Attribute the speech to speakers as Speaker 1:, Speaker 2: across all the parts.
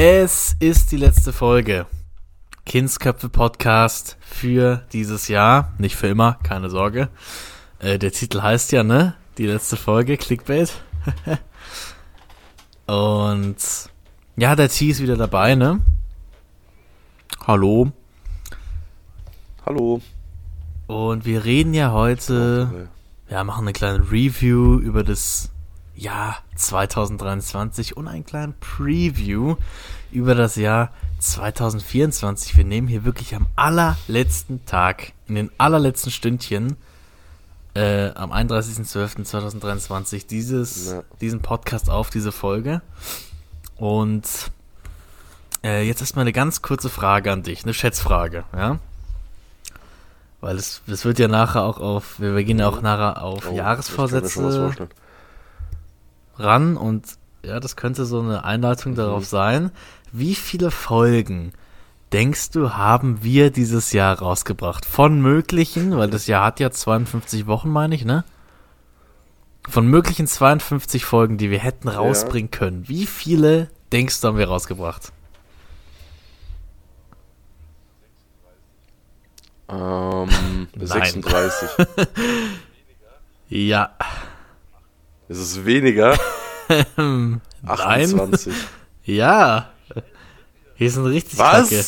Speaker 1: Es ist die letzte Folge. Kindsköpfe Podcast für dieses Jahr. Nicht für immer, keine Sorge. Äh, der Titel heißt ja, ne? Die letzte Folge, Clickbait. Und ja, der T ist wieder dabei, ne? Hallo.
Speaker 2: Hallo.
Speaker 1: Und wir reden ja heute, ja, machen eine kleine Review über das Jahr 2023 und einen kleinen Preview über das Jahr 2024. Wir nehmen hier wirklich am allerletzten Tag, in den allerletzten Stündchen, äh, am 31.12.2023 dieses, ja. diesen Podcast auf, diese Folge. Und äh, jetzt erstmal eine ganz kurze Frage an dich, eine Schätzfrage, ja? Weil es, es wird ja nachher auch auf, wir gehen ja auch nachher auf oh, Jahresvorsätze ran und ja, das könnte so eine Einleitung mhm. darauf sein. Wie viele Folgen denkst du, haben wir dieses Jahr rausgebracht? Von möglichen, weil das Jahr hat ja 52 Wochen, meine ich, ne? Von möglichen 52 Folgen, die wir hätten rausbringen ja. können, wie viele denkst du, haben wir rausgebracht?
Speaker 2: Ähm, 36.
Speaker 1: ja.
Speaker 2: Ist es weniger? 28.
Speaker 1: Ja. Hier sind richtig
Speaker 2: Was? Kacke.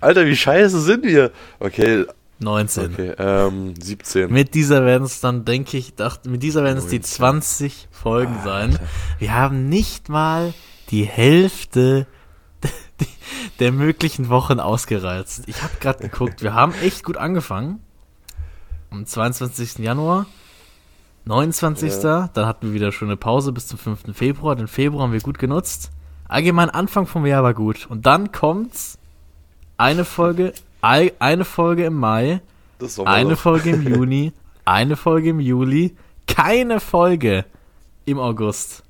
Speaker 2: Alter, wie scheiße sind wir? Okay.
Speaker 1: 19.
Speaker 2: Okay, ähm, 17.
Speaker 1: Mit dieser werden es dann, denke ich, dachte, mit dieser werden es die 20 Folgen Alter. sein. Wir haben nicht mal die Hälfte der möglichen Wochen ausgereizt. Ich habe gerade geguckt, wir haben echt gut angefangen. Am 22. Januar 29. Ja. Dann hatten wir wieder schöne Pause bis zum 5. Februar. Den Februar haben wir gut genutzt. Allgemein Anfang vom Jahr war gut. Und dann kommt's eine Folge, eine Folge im Mai, eine Folge im Juni, eine Folge im Juli, keine Folge im August.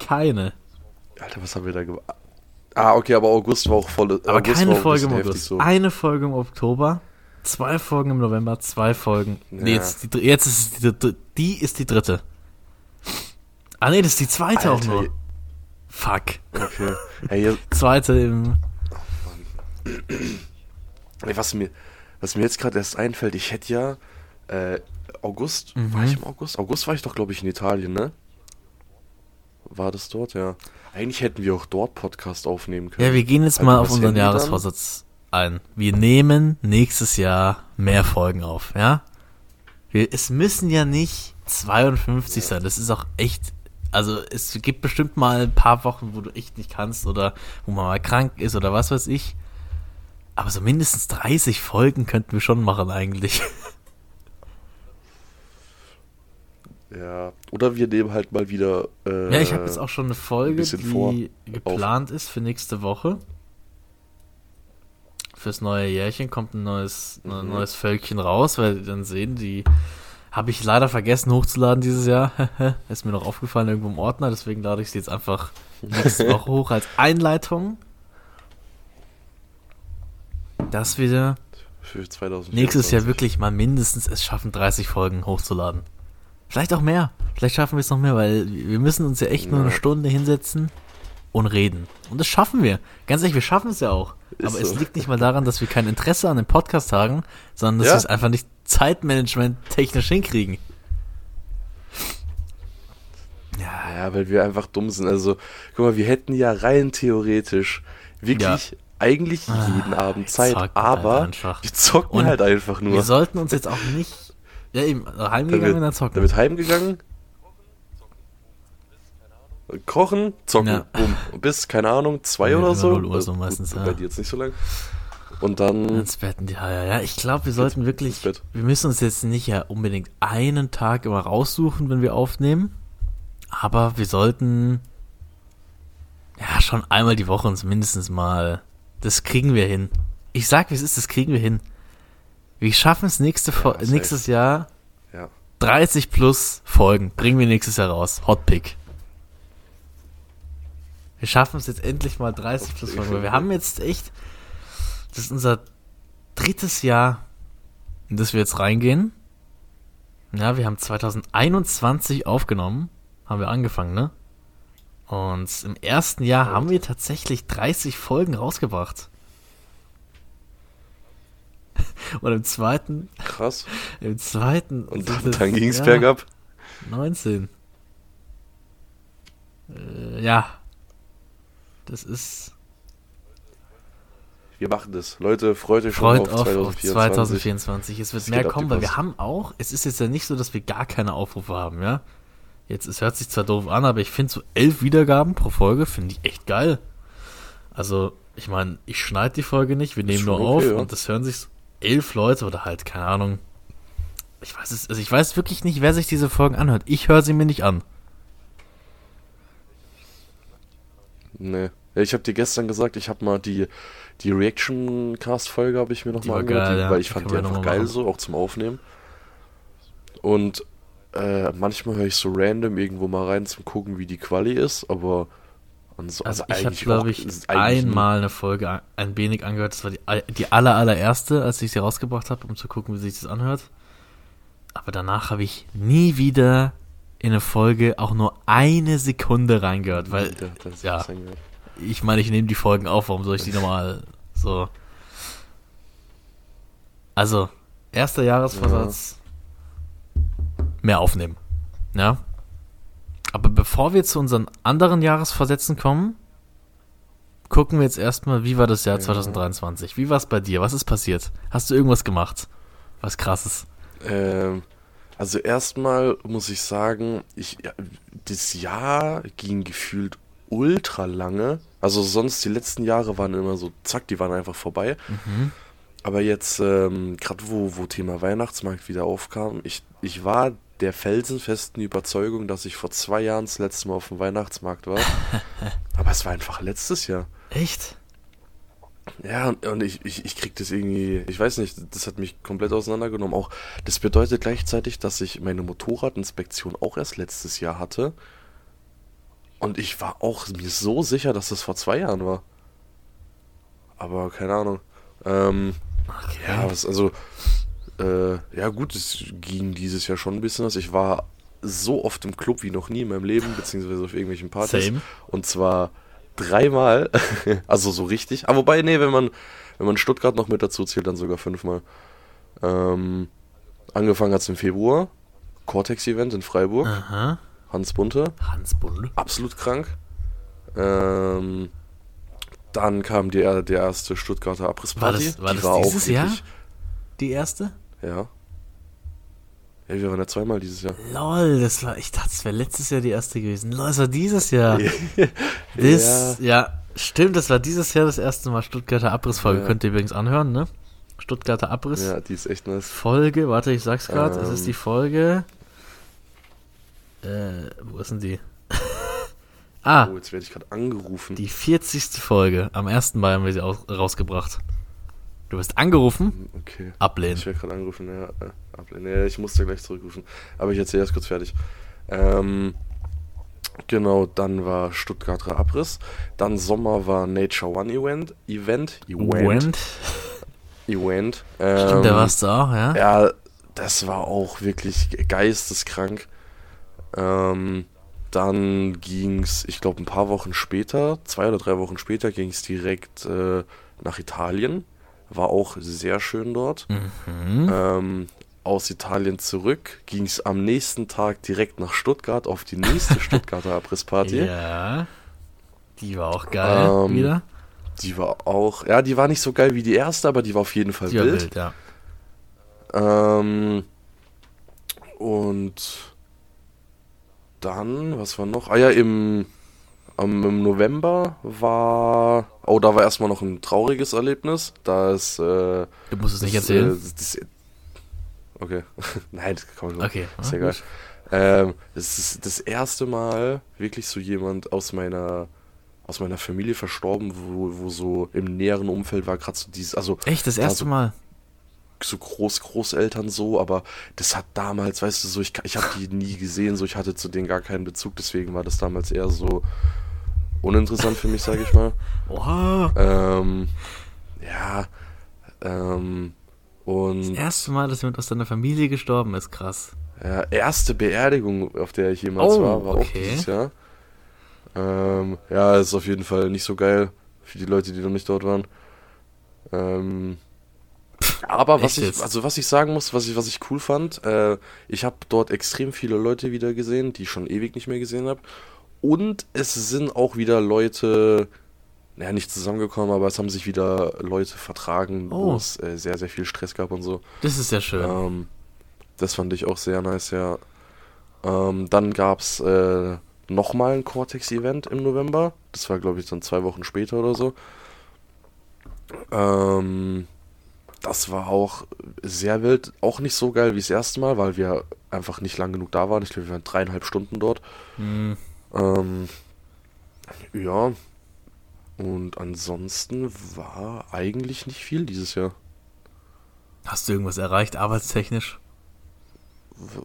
Speaker 1: keine.
Speaker 2: Alter, was haben wir da gemacht? Ah, okay, aber August war auch voll.
Speaker 1: Aber August keine Folge im August. So. Eine Folge im Oktober Zwei Folgen im November, zwei Folgen. Ja. Nee, jetzt, die, jetzt ist die, die ist die dritte. Ah nee, das ist die zweite Alter, auch nur. Fuck.
Speaker 2: Okay. Hey,
Speaker 1: zweite im.
Speaker 2: Oh, was mir, was mir jetzt gerade erst einfällt, ich hätte ja äh, August, mhm. war ich im August? August war ich doch, glaube ich, in Italien, ne? War das dort, ja. Eigentlich hätten wir auch dort Podcast aufnehmen können.
Speaker 1: Ja, wir gehen jetzt also mal auf unseren Jahresvorsatz ein. Wir nehmen nächstes Jahr mehr Folgen auf, ja? Wir, es müssen ja nicht 52 sein. Das ist auch echt. Also es gibt bestimmt mal ein paar Wochen, wo du echt nicht kannst oder wo man mal krank ist oder was weiß ich. Aber so mindestens 30 Folgen könnten wir schon machen eigentlich.
Speaker 2: Ja, oder wir nehmen halt mal wieder.
Speaker 1: Äh, ja, ich habe jetzt auch schon eine Folge, ein die geplant auf. ist für nächste Woche fürs neue Jährchen kommt ein neues, mhm. ein neues Völkchen raus, weil dann sehen, die habe ich leider vergessen hochzuladen dieses Jahr. Ist mir noch aufgefallen irgendwo im Ordner, deswegen lade ich sie jetzt einfach nächste Woche hoch als Einleitung. Dass wir nächstes Jahr wirklich mal mindestens es schaffen, 30 Folgen hochzuladen. Vielleicht auch mehr. Vielleicht schaffen wir es noch mehr, weil wir müssen uns ja echt ja. nur eine Stunde hinsetzen und reden. Und das schaffen wir. Ganz ehrlich, wir schaffen es ja auch. Ist Aber so. es liegt nicht mal daran, dass wir kein Interesse an dem Podcast haben, sondern dass ja? wir es einfach nicht Zeitmanagement technisch hinkriegen.
Speaker 2: Ja. ja, weil wir einfach dumm sind. Also, guck mal, wir hätten ja rein theoretisch wirklich ja. eigentlich ah, jeden ah, Abend Zeit, aber halt wir zocken Und halt einfach nur.
Speaker 1: Wir sollten uns jetzt auch nicht. Ja, eben, heimgegangen und dann zocken.
Speaker 2: Dann wird heimgegangen, kochen, zocken, ja. boom, bis, keine Ahnung, zwei ja, oder so.
Speaker 1: Uhr so meistens,
Speaker 2: ja. Bei dir jetzt nicht so lang. Und dann.
Speaker 1: Ins Bett, ja, ja, ja. Ich glaube, wir sollten wirklich. Wir müssen uns jetzt nicht ja unbedingt einen Tag immer raussuchen, wenn wir aufnehmen. Aber wir sollten. Ja, schon einmal die Woche uns mindestens mal. Das kriegen wir hin. Ich sag, wie es ist, das kriegen wir hin. Wir schaffen es nächste, ja, nächstes Jahr.
Speaker 2: Ja.
Speaker 1: 30 plus Folgen bringen wir nächstes Jahr raus. Hotpick. Wir schaffen es jetzt endlich mal 30 plus Folgen. Wir haben jetzt echt, das ist unser drittes Jahr, in das wir jetzt reingehen. Ja, wir haben 2021 aufgenommen, haben wir angefangen, ne? Und im ersten Jahr haben wir tatsächlich 30 Folgen rausgebracht. Und im zweiten.
Speaker 2: Krass.
Speaker 1: Im zweiten.
Speaker 2: Und dann, dann ging es ja, bergab.
Speaker 1: 19. Äh, ja. Das ist.
Speaker 2: Wir machen das. Leute, freut euch
Speaker 1: freut schon auf, auf 2024. 2024. Es wird es mehr kommen, weil wir haben auch, es ist jetzt ja nicht so, dass wir gar keine Aufrufe haben, ja. Jetzt, es hört sich zwar doof an, aber ich finde so elf Wiedergaben pro Folge, finde ich echt geil. Also, ich meine, ich schneide die Folge nicht, wir nehmen nur okay, auf ja. und das hören sich elf Leute oder halt, keine Ahnung. Ich weiß es, also ich weiß wirklich nicht, wer sich diese Folgen anhört. Ich höre sie mir nicht an.
Speaker 2: Nee. Ich habe dir gestern gesagt, ich habe mal die, die Reaction-Cast-Folge habe ich mir nochmal angehört, geil, ja. weil ich die fand die einfach geil so, auch zum Aufnehmen. Und äh, manchmal höre ich so random irgendwo mal rein zum gucken, wie die Quali ist, aber
Speaker 1: so, also, also ich habe, glaube ich, einmal eine Folge ein wenig angehört. Das war die, die aller, allererste, als ich sie rausgebracht habe, um zu gucken, wie sich das anhört. Aber danach habe ich nie wieder in eine Folge auch nur eine Sekunde reingehört, weil, ja, ich meine, ich nehme die Folgen auf, warum soll ich die nochmal so. Also, erster Jahresvorsatz, ja. mehr aufnehmen. Ja. Aber bevor wir zu unseren anderen Jahresvorsätzen kommen, gucken wir jetzt erstmal, wie war das Jahr ja. 2023? Wie war es bei dir? Was ist passiert? Hast du irgendwas gemacht? Was krasses?
Speaker 2: Ähm, also erstmal muss ich sagen, ich, ja, das Jahr ging gefühlt ultra lange. Also sonst die letzten Jahre waren immer so, zack, die waren einfach vorbei. Mhm. Aber jetzt, ähm, gerade wo, wo Thema Weihnachtsmarkt wieder aufkam, ich, ich war der felsenfesten Überzeugung, dass ich vor zwei Jahren das letzte Mal auf dem Weihnachtsmarkt war. Aber es war einfach letztes Jahr.
Speaker 1: Echt?
Speaker 2: Ja, und ich, ich, ich krieg das irgendwie, ich weiß nicht, das hat mich komplett auseinandergenommen. Auch das bedeutet gleichzeitig, dass ich meine Motorradinspektion auch erst letztes Jahr hatte. Und ich war auch mir so sicher, dass das vor zwei Jahren war. Aber keine Ahnung. Ähm, okay. Ja, was, also, äh, ja gut, es ging dieses Jahr schon ein bisschen was. Ich war so oft im Club wie noch nie in meinem Leben, beziehungsweise auf irgendwelchen Partys. Same. Und zwar dreimal, also so richtig. Aber wobei, nee, wenn man, wenn man Stuttgart noch mit dazu zählt, dann sogar fünfmal. Ähm, angefangen hat es im Februar. Cortex-Event in Freiburg. Aha. Hans Bunte.
Speaker 1: Hans Bunte.
Speaker 2: Absolut krank. Ähm, dann kam die, der erste Stuttgarter Abrissparty.
Speaker 1: War das, war das war dieses Jahr? Die erste?
Speaker 2: Ja. Ja, wir waren ja zweimal dieses Jahr.
Speaker 1: Lol, das war, ich dachte, es wäre letztes Jahr die erste gewesen. Lol, das war dieses Jahr. das, ja. ja. stimmt, das war dieses Jahr das erste Mal Stuttgarter Abrissfolge. Ja. Könnt ihr übrigens anhören, ne? Stuttgarter Abriss.
Speaker 2: Ja, die ist echt nice.
Speaker 1: Folge, warte, ich sag's gerade, ähm. es ist die Folge. Äh, wo ist denn die?
Speaker 2: ah. Oh, jetzt werde ich gerade angerufen.
Speaker 1: Die 40. Folge. Am 1. Mai haben wir sie aus, rausgebracht. Du wirst angerufen?
Speaker 2: Okay.
Speaker 1: Ablehnen.
Speaker 2: Ich werde gerade angerufen, ja. Äh, ablehnen. Ja, ich musste gleich zurückrufen. Aber ich erzähle erst kurz fertig. Ähm, genau, dann war Stuttgarter Abriss. Dann Sommer war Nature One Event. Event.
Speaker 1: Event.
Speaker 2: Event.
Speaker 1: Ähm, Stimmt, da warst du auch, ja?
Speaker 2: Ja, das war auch wirklich geisteskrank. Ähm, dann ging es, ich glaube, ein paar Wochen später, zwei oder drei Wochen später, ging es direkt äh, nach Italien war auch sehr schön dort. Mhm. Ähm, aus Italien zurück ging es am nächsten Tag direkt nach Stuttgart auf die nächste Stuttgarter Abrissparty.
Speaker 1: Ja. Die war auch geil ähm, wieder.
Speaker 2: Die war auch, ja, die war nicht so geil wie die erste, aber die war auf jeden Fall die wild. wild ja. Ähm, und dann, was war noch? Ah ja, im um, Im November war. Oh, da war erstmal noch ein trauriges Erlebnis. Da ist. Äh,
Speaker 1: du musst es nicht erzählen. Äh, das,
Speaker 2: okay. Nein, das kann man schon.
Speaker 1: Okay.
Speaker 2: Ist ja egal. Ähm, es ist das erste Mal wirklich so jemand aus meiner aus meiner Familie verstorben, wo, wo so im näheren Umfeld war gerade so dieses, also
Speaker 1: echt das erste
Speaker 2: so,
Speaker 1: Mal
Speaker 2: so Groß Großeltern so, aber das hat damals, weißt du, so ich ich habe die nie gesehen, so ich hatte zu denen gar keinen Bezug, deswegen war das damals eher so uninteressant für mich, sage ich mal.
Speaker 1: Oha.
Speaker 2: Ähm, ja. Ähm, und.
Speaker 1: Das erste Mal, dass jemand aus deiner Familie gestorben ist, krass.
Speaker 2: Ja, erste Beerdigung, auf der ich jemals
Speaker 1: oh,
Speaker 2: war, war
Speaker 1: okay.
Speaker 2: auch dieses Jahr. Ähm, ja, ist auf jeden Fall nicht so geil für die Leute, die noch nicht dort waren. Ähm, aber was ich, also was ich sagen muss, was ich, was ich cool fand, äh, ich habe dort extrem viele Leute wieder gesehen, die ich schon ewig nicht mehr gesehen habe. Und es sind auch wieder Leute, naja, nicht zusammengekommen, aber es haben sich wieder Leute vertragen, oh. wo es äh, sehr, sehr viel Stress gab und so.
Speaker 1: Das ist ja schön.
Speaker 2: Ähm, das fand ich auch sehr nice, ja. Ähm, dann gab es äh, nochmal ein Cortex-Event im November. Das war, glaube ich, dann zwei Wochen später oder so. Ähm, das war auch sehr wild. Auch nicht so geil wie das erste Mal, weil wir einfach nicht lang genug da waren. Ich glaube, wir waren dreieinhalb Stunden dort. Mhm. Ähm, ja. Und ansonsten war eigentlich nicht viel dieses Jahr.
Speaker 1: Hast du irgendwas erreicht, arbeitstechnisch?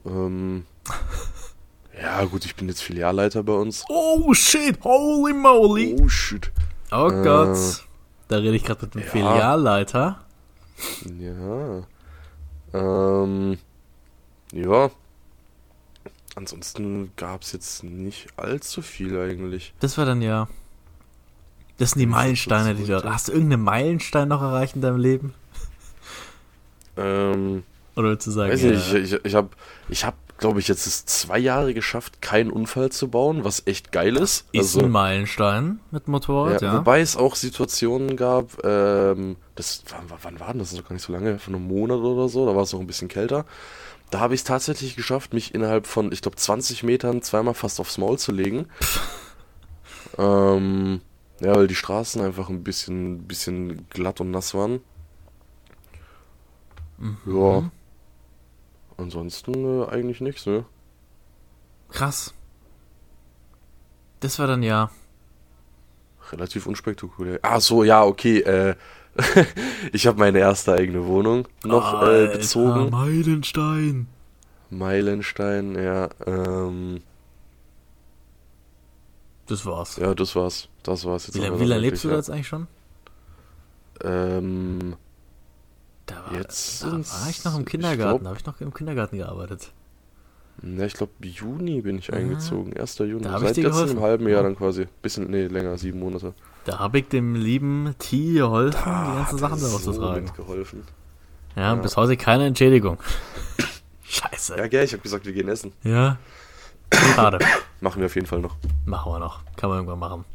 Speaker 2: ähm, ja, gut, ich bin jetzt Filialleiter bei uns.
Speaker 1: Oh shit, holy moly.
Speaker 2: Oh shit.
Speaker 1: Oh äh, Gott. Da rede ich gerade mit dem ja. Filialleiter.
Speaker 2: Ja. Ähm, ja. Ansonsten gab es jetzt nicht allzu viel eigentlich.
Speaker 1: Das war dann ja. Das sind die Meilensteine, die du. Hast du irgendeinen Meilenstein noch erreicht in deinem Leben?
Speaker 2: Ähm.
Speaker 1: Oder du sagen?
Speaker 2: Weiß nicht, ja. ich, ich, ich habe, ich hab, glaube ich, jetzt es zwei Jahre geschafft, keinen Unfall zu bauen, was echt geil ist.
Speaker 1: Ist also, ein Meilenstein mit Motorrad, ja, ja.
Speaker 2: Wobei es auch Situationen gab, ähm, das, wann, wann war denn das? Ist noch gar nicht so lange, von einem Monat oder so, da war es noch ein bisschen kälter. Da habe ich es tatsächlich geschafft, mich innerhalb von, ich glaube, 20 Metern zweimal fast aufs Maul zu legen. ähm, ja, weil die Straßen einfach ein bisschen, bisschen glatt und nass waren. Mhm. Ja. Ansonsten äh, eigentlich nichts, ne?
Speaker 1: Krass. Das war dann ja.
Speaker 2: Relativ unspektakulär. Ah, so, ja, okay. Äh, ich habe meine erste eigene Wohnung noch äh, bezogen.
Speaker 1: Meilenstein.
Speaker 2: Meilenstein, ja. Ähm,
Speaker 1: das war's.
Speaker 2: Ja, das war's. Das war's
Speaker 1: jetzt. Wie, lange, wie lange lebst du da jetzt eigentlich schon?
Speaker 2: Ähm,
Speaker 1: Jetzt da war ich noch im Kindergarten, da habe ich noch im Kindergarten gearbeitet.
Speaker 2: Ja, ich glaube, Juni bin ich eingezogen. 1. Juni. Da Seit jetzt einem halben Jahr dann quasi. Bisschen, nee, länger, sieben Monate.
Speaker 1: Da habe ich dem lieben T geholfen, da die ganzen Sachen daraus so zu tragen.
Speaker 2: geholfen.
Speaker 1: Ja, ja, bis heute keine Entschädigung. Scheiße.
Speaker 2: Ja, gell, ich habe gesagt, wir gehen essen.
Speaker 1: Ja. Schade.
Speaker 2: machen wir auf jeden Fall noch.
Speaker 1: Machen wir noch. Kann man irgendwann machen.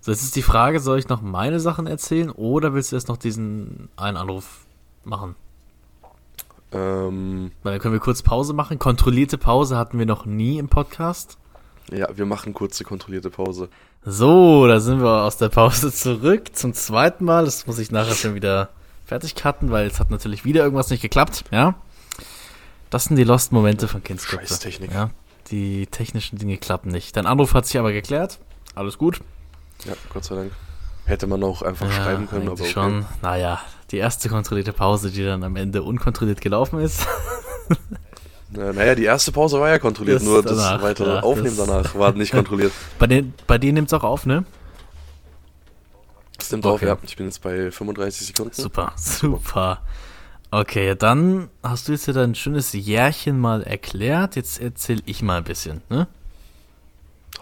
Speaker 1: So, jetzt ist die Frage, soll ich noch meine Sachen erzählen oder willst du erst noch diesen einen Anruf machen?
Speaker 2: Ähm,
Speaker 1: Weil dann können wir kurz Pause machen. Kontrollierte Pause hatten wir noch nie im Podcast.
Speaker 2: Ja, wir machen kurze kontrollierte Pause.
Speaker 1: So, da sind wir aus der Pause zurück zum zweiten Mal. Das muss ich nachher schon wieder fertig cutten, weil es hat natürlich wieder irgendwas nicht geklappt, ja. Das sind die Lost Momente von.
Speaker 2: Scheiß Technik.
Speaker 1: Ja, die technischen Dinge klappen nicht. Dein Anruf hat sich aber geklärt. Alles gut.
Speaker 2: Ja, Gott sei Dank. Hätte man auch einfach ja, schreiben können, aber okay.
Speaker 1: schon. Naja, die erste kontrollierte Pause, die dann am Ende unkontrolliert gelaufen ist.
Speaker 2: naja, die erste Pause war ja kontrolliert, das nur danach, das weitere ja, Aufnehmen das danach war nicht kontrolliert.
Speaker 1: bei, den, bei denen nimmt es auch auf, ne?
Speaker 2: Das nimmt okay. auf, ja. Ich bin jetzt bei 35 Sekunden.
Speaker 1: Super, super. Okay, dann hast du jetzt ja dein schönes Jährchen mal erklärt. Jetzt erzähl ich mal ein bisschen, ne?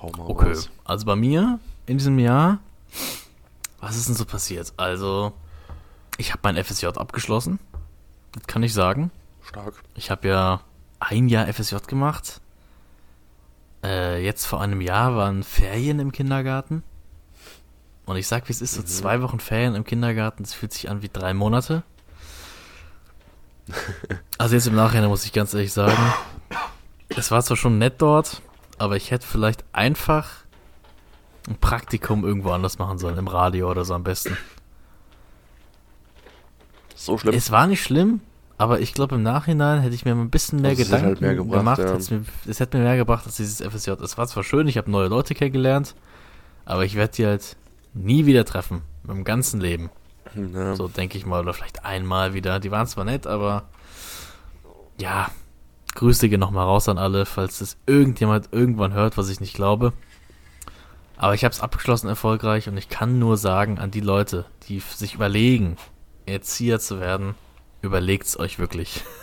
Speaker 2: Hau mal
Speaker 1: okay, raus. also bei mir in diesem Jahr was ist denn so passiert? Also, ich habe mein FSJ abgeschlossen. Das kann ich sagen.
Speaker 2: Stark.
Speaker 1: Ich habe ja ein Jahr FSJ gemacht. Äh, jetzt vor einem Jahr waren Ferien im Kindergarten. Und ich sag, wie es ist, so mhm. zwei Wochen Ferien im Kindergarten, das fühlt sich an wie drei Monate. Also jetzt im Nachhinein muss ich ganz ehrlich sagen, es war zwar schon nett dort, aber ich hätte vielleicht einfach ein Praktikum irgendwo anders machen sollen, im Radio oder so am besten.
Speaker 2: So schlimm.
Speaker 1: Es war nicht schlimm, aber ich glaube im Nachhinein hätte ich mir ein bisschen mehr also Gedanken halt mehr gebracht, gemacht. Ja. Es, mir, es hätte mir mehr gebracht als dieses FSJ. Es war zwar schön, ich habe neue Leute kennengelernt, aber ich werde die halt nie wieder treffen. Im ganzen Leben. Ja. So denke ich mal. Oder vielleicht einmal wieder. Die waren zwar nett, aber ja, Grüße gehen nochmal raus an alle, falls das irgendjemand irgendwann hört, was ich nicht glaube. Aber ich habe es abgeschlossen erfolgreich und ich kann nur sagen an die Leute, die sich überlegen, Erzieher zu werden, überlegt's euch wirklich.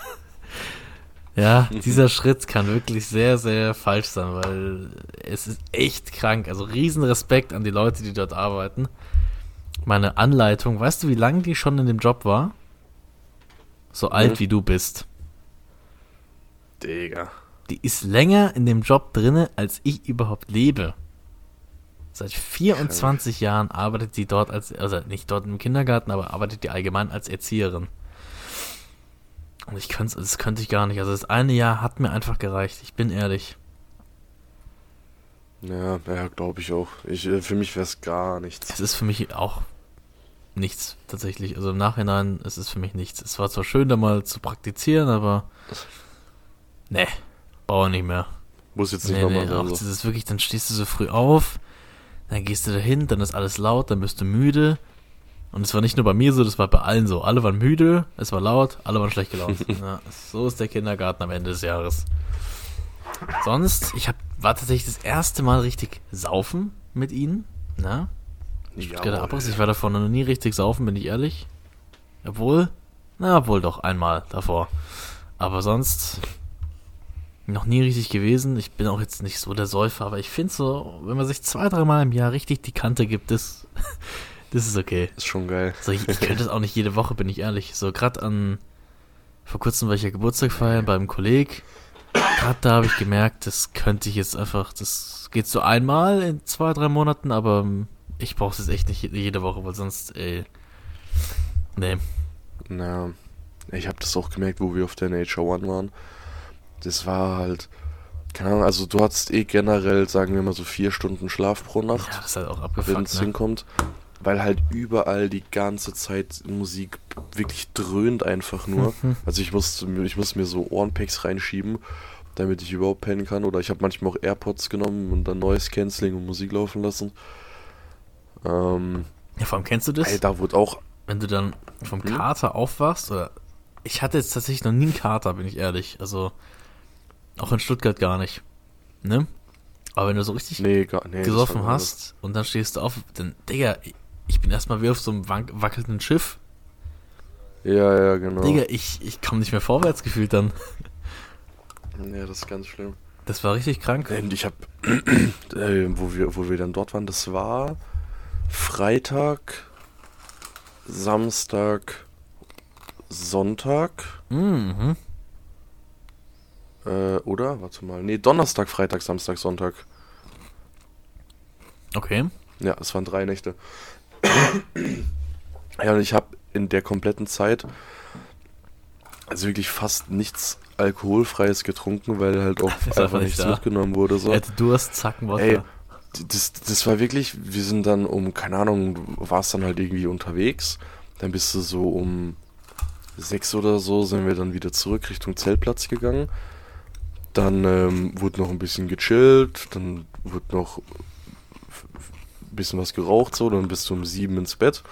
Speaker 1: Ja, dieser Schritt kann wirklich sehr, sehr falsch sein, weil es ist echt krank. Also riesen Respekt an die Leute, die dort arbeiten. Meine Anleitung, weißt du, wie lange die schon in dem Job war? So mhm. alt wie du bist.
Speaker 2: Digga.
Speaker 1: Die ist länger in dem Job drinne, als ich überhaupt lebe. Seit 24 Krank. Jahren arbeitet sie dort als, also nicht dort im Kindergarten, aber arbeitet die allgemein als Erzieherin. Und ich könnte das könnte ich gar nicht. Also das eine Jahr hat mir einfach gereicht. Ich bin ehrlich.
Speaker 2: Ja, ja, glaube ich auch. Ich, äh, für mich wäre es gar nichts.
Speaker 1: Es ist für mich auch nichts, tatsächlich. Also im Nachhinein, es ist für mich nichts. Es war zwar schön, da mal zu praktizieren, aber. Nee, brauche nicht mehr.
Speaker 2: Muss jetzt nicht nee, nochmal
Speaker 1: nee, auch, Das ist wirklich, dann stehst du so früh auf, dann gehst du dahin, dann ist alles laut, dann bist du müde, und es war nicht nur bei mir so, das war bei allen so. Alle waren müde, es war laut, alle waren schlecht gelaunt. ja, so ist der Kindergarten am Ende des Jahres. Sonst, ich hab, war tatsächlich das erste Mal richtig saufen mit ihnen. Na? Ich, ja, Abriss, ich war davor noch nie richtig saufen, bin ich ehrlich. Obwohl, na, wohl doch einmal davor. Aber sonst noch nie richtig gewesen. Ich bin auch jetzt nicht so der Säufer, aber ich finde so, wenn man sich zwei, dreimal im Jahr richtig die Kante gibt, ist das ist okay.
Speaker 2: Ist schon geil.
Speaker 1: So, ich, ich könnte das auch nicht jede Woche, bin ich ehrlich. So, gerade an, vor kurzem war ich ja Geburtstag feiern beim Kolleg. Gerade da habe ich gemerkt, das könnte ich jetzt einfach, das geht so einmal in zwei, drei Monaten, aber ich brauche es jetzt echt nicht jede Woche, weil sonst, ey, nee.
Speaker 2: Na, ich habe das auch gemerkt, wo wir auf der Nature One waren. Das war halt, keine Ahnung, also du hattest eh generell, sagen wir mal so vier Stunden Schlaf pro Nacht. Ja,
Speaker 1: das ist halt auch abgefuckt,
Speaker 2: Wenn es ne? hinkommt weil halt überall die ganze Zeit Musik wirklich dröhnt einfach nur. Mhm. Also ich muss, ich muss mir so Ohrenpacks reinschieben, damit ich überhaupt pennen kann. Oder ich habe manchmal auch AirPods genommen und dann Noise Cancelling und Musik laufen lassen. Ähm,
Speaker 1: ja, vor allem kennst du das?
Speaker 2: Ey, da wurde auch.
Speaker 1: Wenn du dann vom hm? Kater aufwachst, oder ich hatte jetzt tatsächlich noch nie einen Kater, bin ich ehrlich. Also auch in Stuttgart gar nicht. Ne? Aber wenn du so richtig
Speaker 2: nee, gar, nee,
Speaker 1: gesoffen hast und dann stehst du auf, dann, Digga, ich bin erstmal wie auf so einem wackelnden Schiff.
Speaker 2: Ja, ja, genau.
Speaker 1: Digga, ich, ich komme nicht mehr vorwärts gefühlt dann.
Speaker 2: Ja, das ist ganz schlimm.
Speaker 1: Das war richtig krank.
Speaker 2: Und ich hab, äh, wo, wir, wo wir dann dort waren, das war Freitag, Samstag, Sonntag.
Speaker 1: Mhm.
Speaker 2: Äh, oder? Warte mal. Nee, Donnerstag, Freitag, Samstag, Sonntag.
Speaker 1: Okay.
Speaker 2: Ja, es waren drei Nächte ja, und ich habe in der kompletten Zeit also wirklich fast nichts Alkoholfreies getrunken, weil halt auch einfach nichts da. mitgenommen wurde. So.
Speaker 1: Hätte Durst, zacken, Wodka. Ey,
Speaker 2: das, das war wirklich, wir sind dann um, keine Ahnung, warst dann halt irgendwie unterwegs, dann bist du so um sechs oder so, sind wir dann wieder zurück Richtung Zeltplatz gegangen. Dann ähm, wurde noch ein bisschen gechillt, dann wurde noch bisschen was geraucht, so, dann bist du um sieben ins Bett.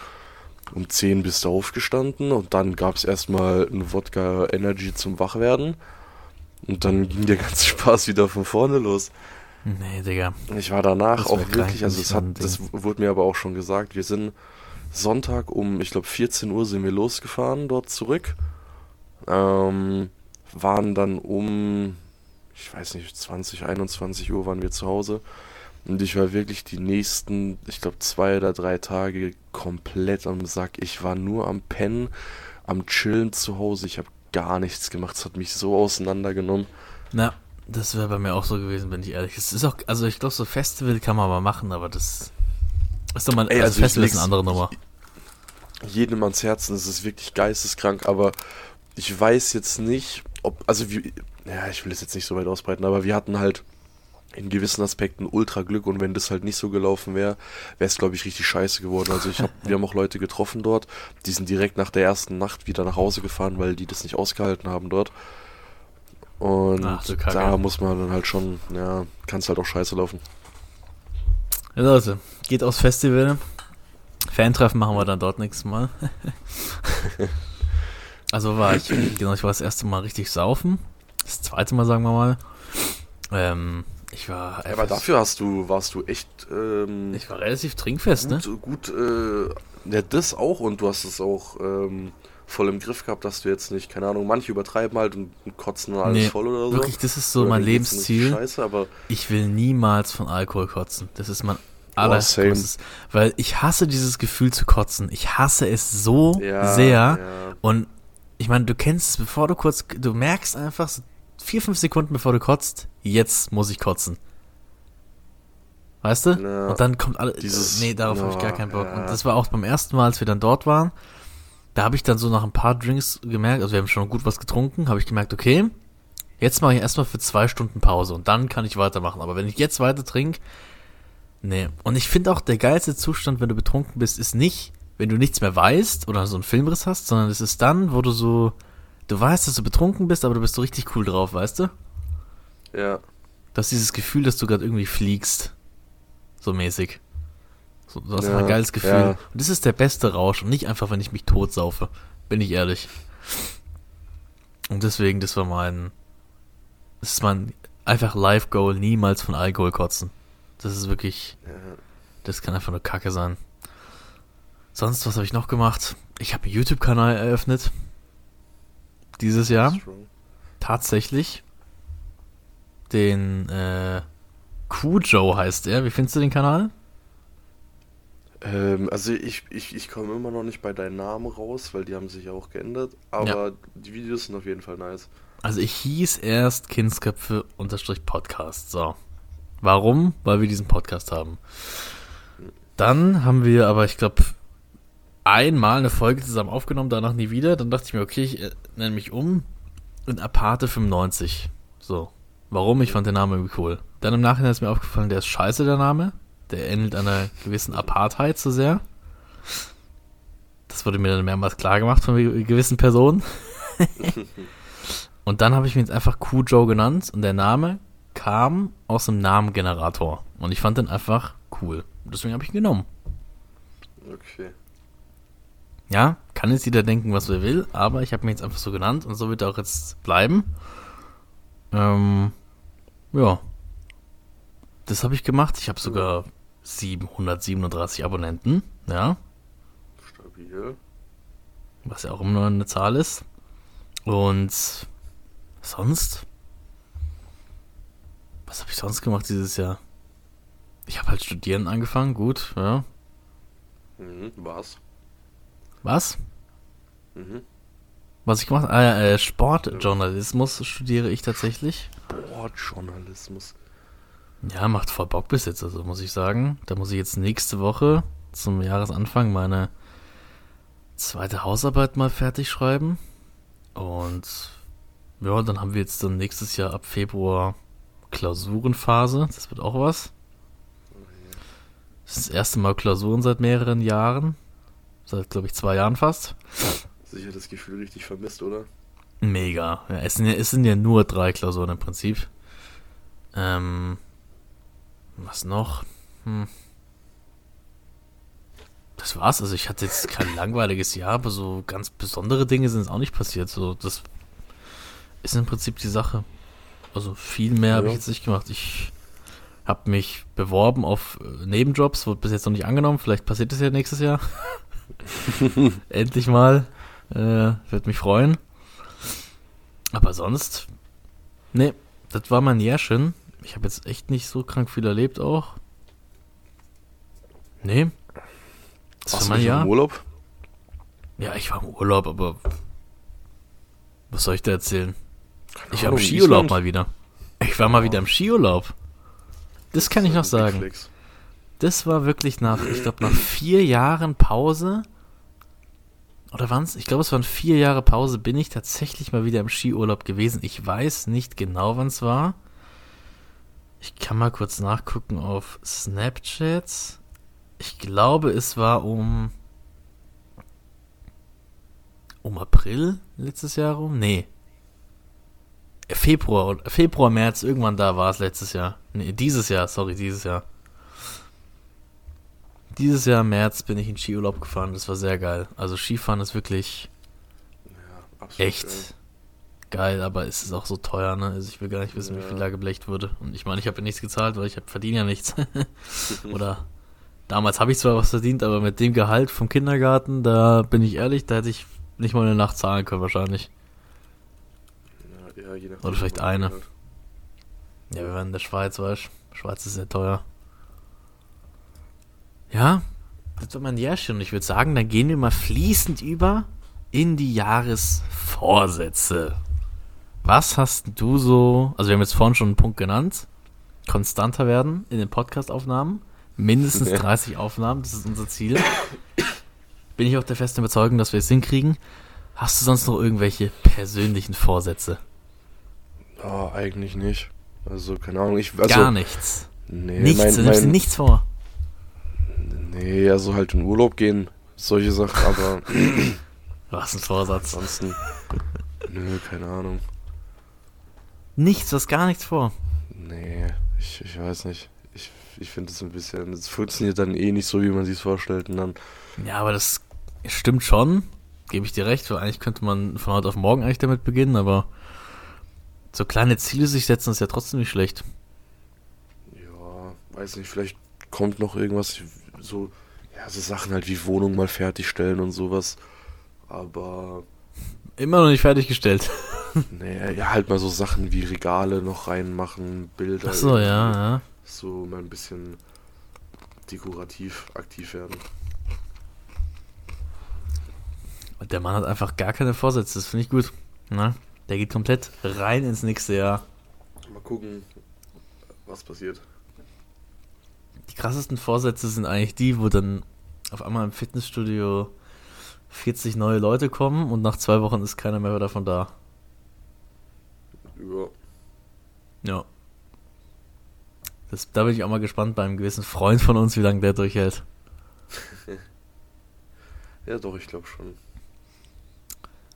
Speaker 2: Um zehn bist du aufgestanden und dann gab es erstmal ein Wodka Energy zum Wachwerden. Und dann ging der ganze Spaß wieder von vorne los.
Speaker 1: Nee, Digga.
Speaker 2: Ich war danach auch wirklich, also es hat, das wurde mir aber auch schon gesagt, wir sind Sonntag um, ich glaube 14 Uhr sind wir losgefahren dort zurück. Ähm, waren dann um, ich weiß nicht, 20, 21 Uhr waren wir zu Hause. Und ich war wirklich die nächsten, ich glaube, zwei oder drei Tage komplett am Sack. Ich war nur am Pennen, am Chillen zu Hause. Ich habe gar nichts gemacht. Es hat mich so auseinandergenommen.
Speaker 1: Na, das wäre bei mir auch so gewesen, bin ich ehrlich. Es ist auch, also ich glaube, so Festival kann man mal machen, aber das ist doch mal, Ey, also, also Festival ist eine andere Nummer.
Speaker 2: Jedem ans Herzen, es ist wirklich geisteskrank, aber ich weiß jetzt nicht, ob, also wie, ja, ich will es jetzt nicht so weit ausbreiten, aber wir hatten halt in gewissen Aspekten ultra Glück und wenn das halt nicht so gelaufen wäre, wäre es glaube ich richtig scheiße geworden. Also ich habe, wir haben auch Leute getroffen dort, die sind direkt nach der ersten Nacht wieder nach Hause gefahren, weil die das nicht ausgehalten haben dort. Und Ach, da muss man dann halt schon, ja, kann es halt auch scheiße laufen.
Speaker 1: Ja, Leute, geht aufs Festival. Fantreffen machen wir dann dort nächstes Mal. also war ich, genau, ich war das erste Mal richtig saufen. Das zweite Mal, sagen wir mal. Ähm, ich war.
Speaker 2: Aber dafür hast du, warst du echt. Ähm,
Speaker 1: ich war relativ trinkfest,
Speaker 2: gut,
Speaker 1: ne?
Speaker 2: Gut, äh, ja, das auch und du hast es auch ähm, voll im Griff gehabt, dass du jetzt nicht, keine Ahnung, manche übertreiben halt und, und kotzen alles nee, voll oder so.
Speaker 1: Wirklich, das ist so oder mein Lebensziel. Scheiße, aber ich will niemals von Alkohol kotzen. Das ist mein allergrößtes. Weil ich hasse dieses Gefühl zu kotzen. Ich hasse es so ja, sehr. Ja. Und ich meine, du kennst es, bevor du kurz, du merkst einfach so vier, fünf Sekunden bevor du kotzt, jetzt muss ich kotzen. Weißt du? Ja, und dann kommt alles. Dieses, nee, darauf habe ich gar keinen Bock. Ja. Und das war auch beim ersten Mal, als wir dann dort waren. Da habe ich dann so nach ein paar Drinks gemerkt, also wir haben schon gut was getrunken, habe ich gemerkt, okay, jetzt mache ich erstmal für zwei Stunden Pause und dann kann ich weitermachen. Aber wenn ich jetzt weiter trinke, nee. Und ich finde auch, der geilste Zustand, wenn du betrunken bist, ist nicht, wenn du nichts mehr weißt oder so einen Filmriss hast, sondern es ist dann, wo du so, du weißt, dass du betrunken bist, aber du bist so richtig cool drauf, weißt du?
Speaker 2: Ja.
Speaker 1: Du hast dieses Gefühl, dass du gerade irgendwie fliegst. So mäßig. So, das ja, ist ein geiles Gefühl. Ja. Und das ist der beste Rausch und nicht einfach, wenn ich mich tot saufe. Bin ich ehrlich. Und deswegen, das war mein. Das ist mein einfach Life-Goal, niemals von Alkohol kotzen. Das ist wirklich. Ja. Das kann einfach nur Kacke sein. Sonst, was habe ich noch gemacht? Ich habe einen YouTube-Kanal eröffnet. Dieses Jahr. Tatsächlich. Den, äh, Cujo heißt er. Wie findest du den Kanal?
Speaker 2: Ähm, also ich, ich, ich komme immer noch nicht bei deinen Namen raus, weil die haben sich auch geändert. Aber ja. die Videos sind auf jeden Fall nice.
Speaker 1: Also ich hieß erst Kindsköpfe unterstrich Podcast. So. Warum? Weil wir diesen Podcast haben. Dann haben wir aber, ich glaube, einmal eine Folge zusammen aufgenommen, danach nie wieder. Dann dachte ich mir, okay, ich äh, nenne mich um in Aparte 95. So. Warum? Ich fand den Namen irgendwie cool. Dann im Nachhinein ist mir aufgefallen, der ist scheiße, der Name. Der ähnelt einer gewissen Apartheid zu sehr. Das wurde mir dann mehrmals klar gemacht von gewissen Personen. und dann habe ich mir jetzt einfach Q-Joe genannt und der Name kam aus dem Namengenerator. Und ich fand den einfach cool. Deswegen habe ich ihn genommen.
Speaker 2: Okay.
Speaker 1: Ja, kann jetzt jeder denken, was er will, aber ich habe mich jetzt einfach so genannt und so wird er auch jetzt bleiben. Ähm, ja. Das habe ich gemacht. Ich habe sogar 737 Abonnenten, ja.
Speaker 2: Stabil.
Speaker 1: Was ja auch immer nur eine Zahl ist. Und sonst? Was habe ich sonst gemacht dieses Jahr? Ich habe halt studieren angefangen, gut, ja.
Speaker 2: Mhm, was?
Speaker 1: Was? Mhm. Was ich gemacht habe? Ah, äh, Sportjournalismus studiere ich tatsächlich.
Speaker 2: Sportjournalismus.
Speaker 1: Ja, macht voll Bock bis jetzt, also muss ich sagen. Da muss ich jetzt nächste Woche zum Jahresanfang meine zweite Hausarbeit mal fertig schreiben. Und ja, dann haben wir jetzt dann nächstes Jahr ab Februar Klausurenphase. Das wird auch was. Das ist das erste Mal Klausuren seit mehreren Jahren. Seit, glaube ich, zwei Jahren fast.
Speaker 2: Sicher das Gefühl richtig vermisst, oder?
Speaker 1: Mega. Ja, es, sind ja, es sind ja nur drei Klausuren im Prinzip. Ähm, was noch? Hm. Das war's. Also ich hatte jetzt kein langweiliges Jahr, aber so ganz besondere Dinge sind es auch nicht passiert. So, das ist im Prinzip die Sache. Also viel mehr ja. habe ich jetzt nicht gemacht. Ich habe mich beworben auf äh, Nebenjobs, wurde bis jetzt noch nicht angenommen. Vielleicht passiert das ja nächstes Jahr. Endlich mal. Äh, Würde mich freuen. Aber sonst, nee, das war mein Jährchen. Ich habe jetzt echt nicht so krank viel erlebt auch. Nee.
Speaker 2: Das Warst war mein Jahr. im Urlaub?
Speaker 1: Ja, ich war im Urlaub, aber was soll ich da erzählen? Keine ich war im Skiurlaub Island. mal wieder. Ich war mal wieder im Skiurlaub. Das, das kann ich noch sagen. Das war wirklich nach, ich glaube, nach vier Jahren Pause oder waren es, ich glaube, es waren vier Jahre Pause, bin ich tatsächlich mal wieder im Skiurlaub gewesen. Ich weiß nicht genau, wann es war. Ich kann mal kurz nachgucken auf Snapchat. Ich glaube, es war um um April letztes Jahr rum? Nee. Februar, Februar, März, irgendwann da war es letztes Jahr. Nee, dieses Jahr, sorry, dieses Jahr. Dieses Jahr im März bin ich in Skiurlaub gefahren. Das war sehr geil. Also Skifahren ist wirklich ja, echt geil. geil, aber es ist auch so teuer, ne? Also ich will gar nicht wissen, ja. wie viel da geblecht wurde. Und ich meine, ich habe ja nichts gezahlt, weil ich verdiene ja nichts. Oder damals habe ich zwar was verdient, aber mit dem Gehalt vom Kindergarten, da bin ich ehrlich, da hätte ich nicht mal eine Nacht zahlen können wahrscheinlich.
Speaker 2: Ja,
Speaker 1: Oder vielleicht eine.
Speaker 2: halt.
Speaker 1: Ja, wir waren in der Schweiz, weißt du? Schweiz ist sehr teuer. Ja, das war mein Jährchen und ich würde sagen, dann gehen wir mal fließend über in die Jahresvorsätze. Was hast du so, also wir haben jetzt vorhin schon einen Punkt genannt, konstanter werden in den Podcast-Aufnahmen, mindestens
Speaker 2: Ja.
Speaker 1: 30 Aufnahmen, das ist unser Ziel. Bin ich auch der festen Überzeugung, dass wir es hinkriegen. Hast du sonst noch irgendwelche persönlichen Vorsätze?
Speaker 2: Ah, eigentlich nicht. Also, keine Ahnung, ich. Also,
Speaker 1: Gar nichts.
Speaker 2: Nee,
Speaker 1: nichts,
Speaker 2: mein,
Speaker 1: du nimmst dir nichts vor.
Speaker 2: Nee, also halt in Urlaub gehen, solche Sachen, aber
Speaker 1: Was ein Vorsatz.
Speaker 2: ansonsten. nö, keine Ahnung.
Speaker 1: Nichts, was gar nichts vor.
Speaker 2: Nee, ich, ich weiß nicht. Ich, ich finde es ein bisschen. Es funktioniert dann eh nicht so, wie man sich es vorstellt. Und dann.
Speaker 1: Ja, aber das stimmt schon. Gebe ich dir recht, weil eigentlich könnte man von heute auf morgen eigentlich damit beginnen, aber so kleine Ziele sich setzen ist ja trotzdem nicht schlecht.
Speaker 2: Ja, weiß nicht, vielleicht kommt noch irgendwas. So. Ja, so Sachen halt wie Wohnung mal fertigstellen und sowas. Aber.
Speaker 1: Immer noch nicht fertiggestellt.
Speaker 2: Nee, ja, halt mal so Sachen wie Regale noch reinmachen, Bilder.
Speaker 1: Ach so, ja, ja.
Speaker 2: So mal ein bisschen dekorativ aktiv werden.
Speaker 1: Und der Mann hat einfach gar keine Vorsätze, das finde ich gut. Na, der geht komplett rein ins nächste Jahr.
Speaker 2: Mal gucken, was passiert.
Speaker 1: Krassesten Vorsätze sind eigentlich die, wo dann auf einmal im Fitnessstudio 40 neue Leute kommen und nach zwei Wochen ist keiner mehr davon da.
Speaker 2: Ja.
Speaker 1: Ja. Das, da bin ich auch mal gespannt bei einem gewissen Freund von uns, wie lange der durchhält.
Speaker 2: Ja, doch, ich glaube schon.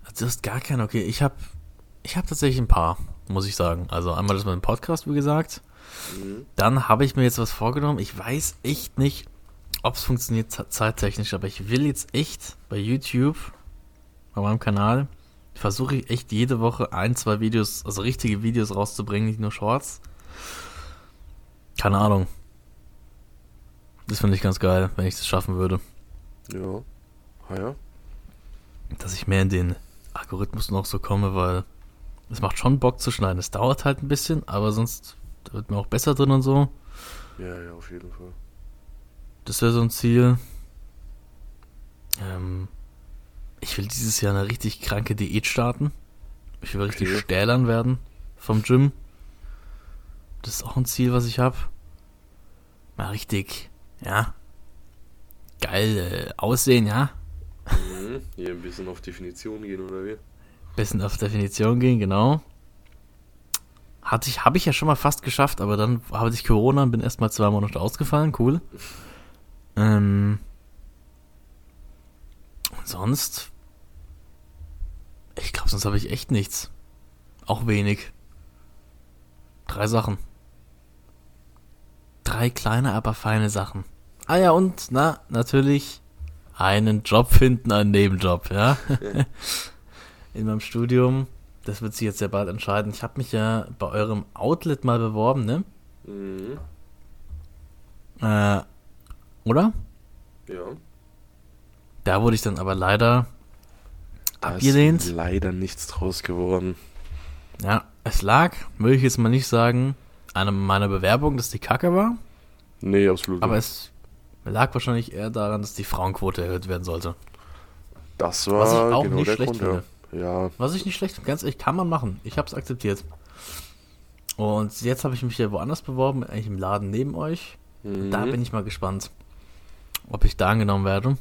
Speaker 1: Also du hast gar keinen, okay, ich habe ich hab tatsächlich ein paar, muss ich sagen. Also einmal das mit dem Podcast, wie gesagt.
Speaker 2: Mhm.
Speaker 1: Dann habe ich mir jetzt was vorgenommen. Ich weiß echt nicht, ob es funktioniert ze- zeittechnisch, aber ich will jetzt echt bei YouTube, bei meinem Kanal, versuche ich echt jede Woche ein, zwei Videos, also richtige Videos rauszubringen, nicht nur Shorts. Keine Ahnung. Das finde ich ganz geil, wenn ich das schaffen würde.
Speaker 2: Ja. Ah ja.
Speaker 1: Dass ich mehr in den Algorithmus noch so komme, weil es macht schon Bock zu schneiden. Es dauert halt ein bisschen, aber sonst wird mir auch besser drin und so.
Speaker 2: Ja, ja, auf jeden Fall.
Speaker 1: Das wäre so ein Ziel. Ähm, ich will dieses Jahr eine richtig kranke Diät starten. Ich will richtig
Speaker 2: Okay.
Speaker 1: stählern werden vom Gym. Das ist auch ein Ziel, was ich habe. Mal richtig, ja, geil äh, aussehen, ja.
Speaker 2: Mhm. Hier ein bisschen auf Definition gehen, oder wie?
Speaker 1: Bisschen auf Definition gehen, genau. Hatte ich, habe ich ja schon mal fast geschafft, aber dann habe ich Corona und bin erst mal zwei Monate ausgefallen, cool. Ähm, und sonst, ich glaube, sonst habe ich echt nichts. Auch wenig. Drei Sachen. Drei kleine, aber feine Sachen. Ah ja, und, na, natürlich einen Job finden, einen Nebenjob, ja. In meinem Studium. Das wird sich jetzt sehr bald entscheiden. Ich habe mich ja bei eurem Outlet mal beworben, ne?
Speaker 2: Mhm.
Speaker 1: Äh, oder?
Speaker 2: Ja.
Speaker 1: Da wurde ich dann aber leider
Speaker 2: Da
Speaker 1: abgelehnt.
Speaker 2: ist leider nichts draus geworden.
Speaker 1: Ja, es lag, will ich jetzt mal nicht sagen, an meiner Bewerbung, dass die Kacke war.
Speaker 2: Nee, absolut
Speaker 1: Aber
Speaker 2: nicht.
Speaker 1: es lag wahrscheinlich eher daran, dass die Frauenquote erhöht werden sollte.
Speaker 2: Das
Speaker 1: Was ich
Speaker 2: war
Speaker 1: auch
Speaker 2: genau
Speaker 1: nicht schlecht
Speaker 2: Grund, ja. Ja,
Speaker 1: Was ich nicht schlecht finde, ganz ehrlich, kann man machen. Ich habe es akzeptiert. Und jetzt habe ich mich ja woanders beworben, eigentlich im Laden neben euch.
Speaker 2: mhm.
Speaker 1: Da bin ich mal gespannt, ob ich da angenommen werde.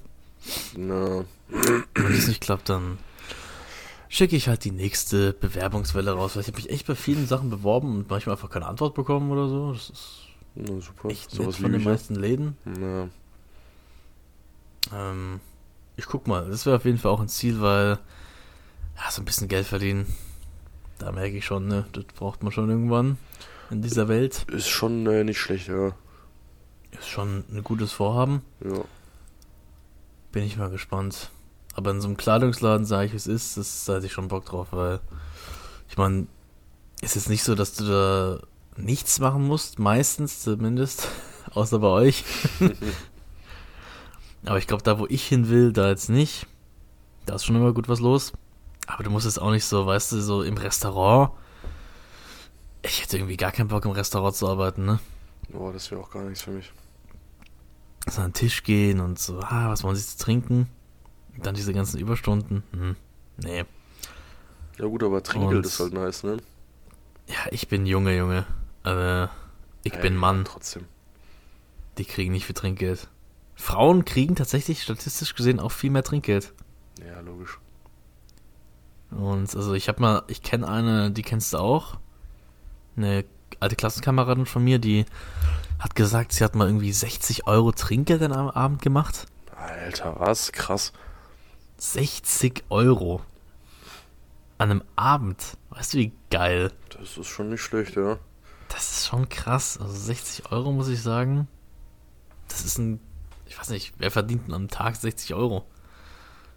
Speaker 2: Na,
Speaker 1: Wenn es nicht klappt, dann schicke ich halt die nächste Bewerbungswelle raus. Weil ich habe mich echt bei vielen Sachen beworben und manchmal einfach keine Antwort bekommen oder so. Das ist
Speaker 2: na super.
Speaker 1: echt nett
Speaker 2: Sowas
Speaker 1: von den meisten Läden.
Speaker 2: Na,
Speaker 1: Ähm, ich guck mal, das wäre auf jeden Fall auch ein Ziel, weil ja, so ein bisschen Geld verdienen, da merke ich schon, ne, das braucht man schon irgendwann in dieser Welt.
Speaker 2: ist schon äh, nicht schlecht, ja.
Speaker 1: Ist schon ein gutes Vorhaben.
Speaker 2: Ja.
Speaker 1: Bin ich mal gespannt. Aber in so einem Kleidungsladen sage ich, wie es ist, das da hätte ich schon Bock drauf, weil ich meine, ist jetzt nicht so, dass du da nichts machen musst, meistens zumindest, außer bei euch. Aber ich glaube, da wo ich hin will, da jetzt nicht. Da ist schon immer gut was los. Aber du musst es auch nicht so, weißt du, so im Restaurant. Ich hätte irgendwie gar keinen Bock im Restaurant zu arbeiten, ne?
Speaker 2: Boah, das wäre auch gar nichts für mich.
Speaker 1: So an den Tisch gehen und so, ah, was wollen sie zu trinken? Und dann diese ganzen Überstunden. Hm, nee.
Speaker 2: Ja gut, aber Trinkgeld ist halt nice, ne?
Speaker 1: Ja, ich bin Junge, Junge. Also, ich ja, bin Mann.
Speaker 2: Trotzdem.
Speaker 1: Die kriegen nicht viel Trinkgeld. Frauen kriegen tatsächlich statistisch gesehen auch viel mehr Trinkgeld.
Speaker 2: Ja, logisch.
Speaker 1: Und also ich habe mal, ich kenne eine, die kennst du auch. Eine alte Klassenkameradin von mir, die hat gesagt, sie hat mal irgendwie 60 Euro Trinkgeld am Abend gemacht.
Speaker 2: Alter, was? Krass.
Speaker 1: 60 Euro. An einem Abend. Weißt du, wie geil?
Speaker 2: Das ist schon nicht schlecht, ja.
Speaker 1: Das ist schon krass. Also 60 Euro, muss ich sagen. Das ist ein. Ich weiß nicht, wer verdient am Tag 60 Euro?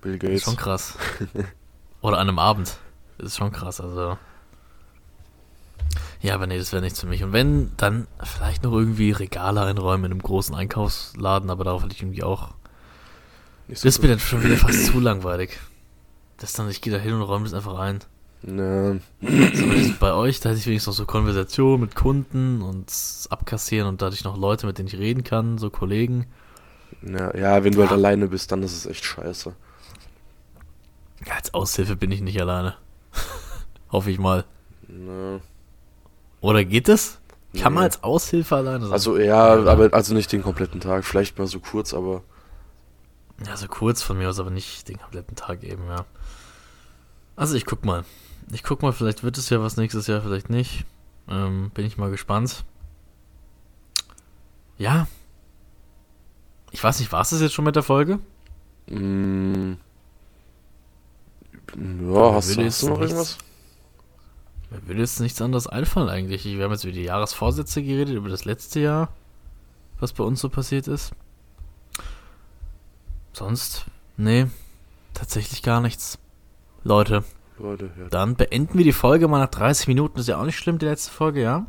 Speaker 2: Bill Gates.
Speaker 1: Das ist schon krass. Oder an einem Abend. Das ist schon krass, also. Ja, aber nee, das wäre nichts für mich. Und wenn, dann vielleicht noch irgendwie Regale einräumen in einem großen Einkaufsladen, aber darauf hatte ich irgendwie auch. So das ist mir dann schon wieder fast zu langweilig. Das dann, ich gehe da hin und räume das einfach ein.
Speaker 2: Ne.
Speaker 1: So, bei euch, da hätte ich wenigstens noch so Konversation mit Kunden und abkassieren und dadurch noch Leute, mit denen ich reden kann, so Kollegen.
Speaker 2: Ja, ja wenn du halt alleine bist, dann ist es echt scheiße.
Speaker 1: Ja, als Aushilfe bin ich nicht alleine. Hoffe ich mal.
Speaker 2: Ne.
Speaker 1: Oder geht es? Kann nee. man als Aushilfe alleine sein?
Speaker 2: Also ja, ja, aber also nicht den kompletten Tag. Vielleicht mal so kurz, aber.
Speaker 1: Ja, so kurz von mir aus, aber nicht den kompletten Tag eben, ja. Also ich guck mal. Ich guck mal, vielleicht wird es ja was nächstes Jahr, vielleicht nicht. Ähm, bin ich mal gespannt. Ja. Ich weiß nicht, war es das jetzt schon mit der Folge?
Speaker 2: Mm. Ja, hast, du noch nichts, irgendwas?
Speaker 1: Mir würde jetzt nichts anderes einfallen eigentlich. Wir haben jetzt über die Jahresvorsätze geredet, über das letzte Jahr, was bei uns so passiert ist. Sonst, nee, tatsächlich gar nichts. Leute,
Speaker 2: Leute, ja.
Speaker 1: Dann beenden wir die Folge mal nach 30 Minuten. ist ja auch nicht schlimm, die letzte Folge, ja?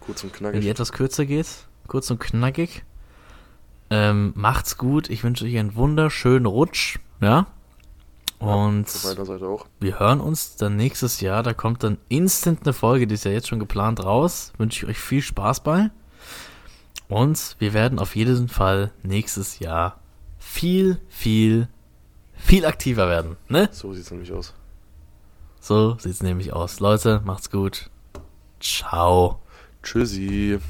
Speaker 2: Kurz und knackig.
Speaker 1: Wenn die etwas kürzer geht. Kurz und knackig. Ähm, macht's gut. Ich wünsche euch einen wunderschönen Rutsch. Ja? Und
Speaker 2: ja,
Speaker 1: wir hören uns dann nächstes Jahr. Da kommt dann instant eine Folge, die ist ja jetzt schon geplant raus. Wünsche ich euch viel Spaß bei. Und wir werden auf jeden Fall nächstes Jahr viel, viel, viel aktiver werden. Ne?
Speaker 2: So sieht's nämlich aus.
Speaker 1: So sieht's nämlich aus. Leute, macht's gut. Ciao.
Speaker 2: Tschüssi.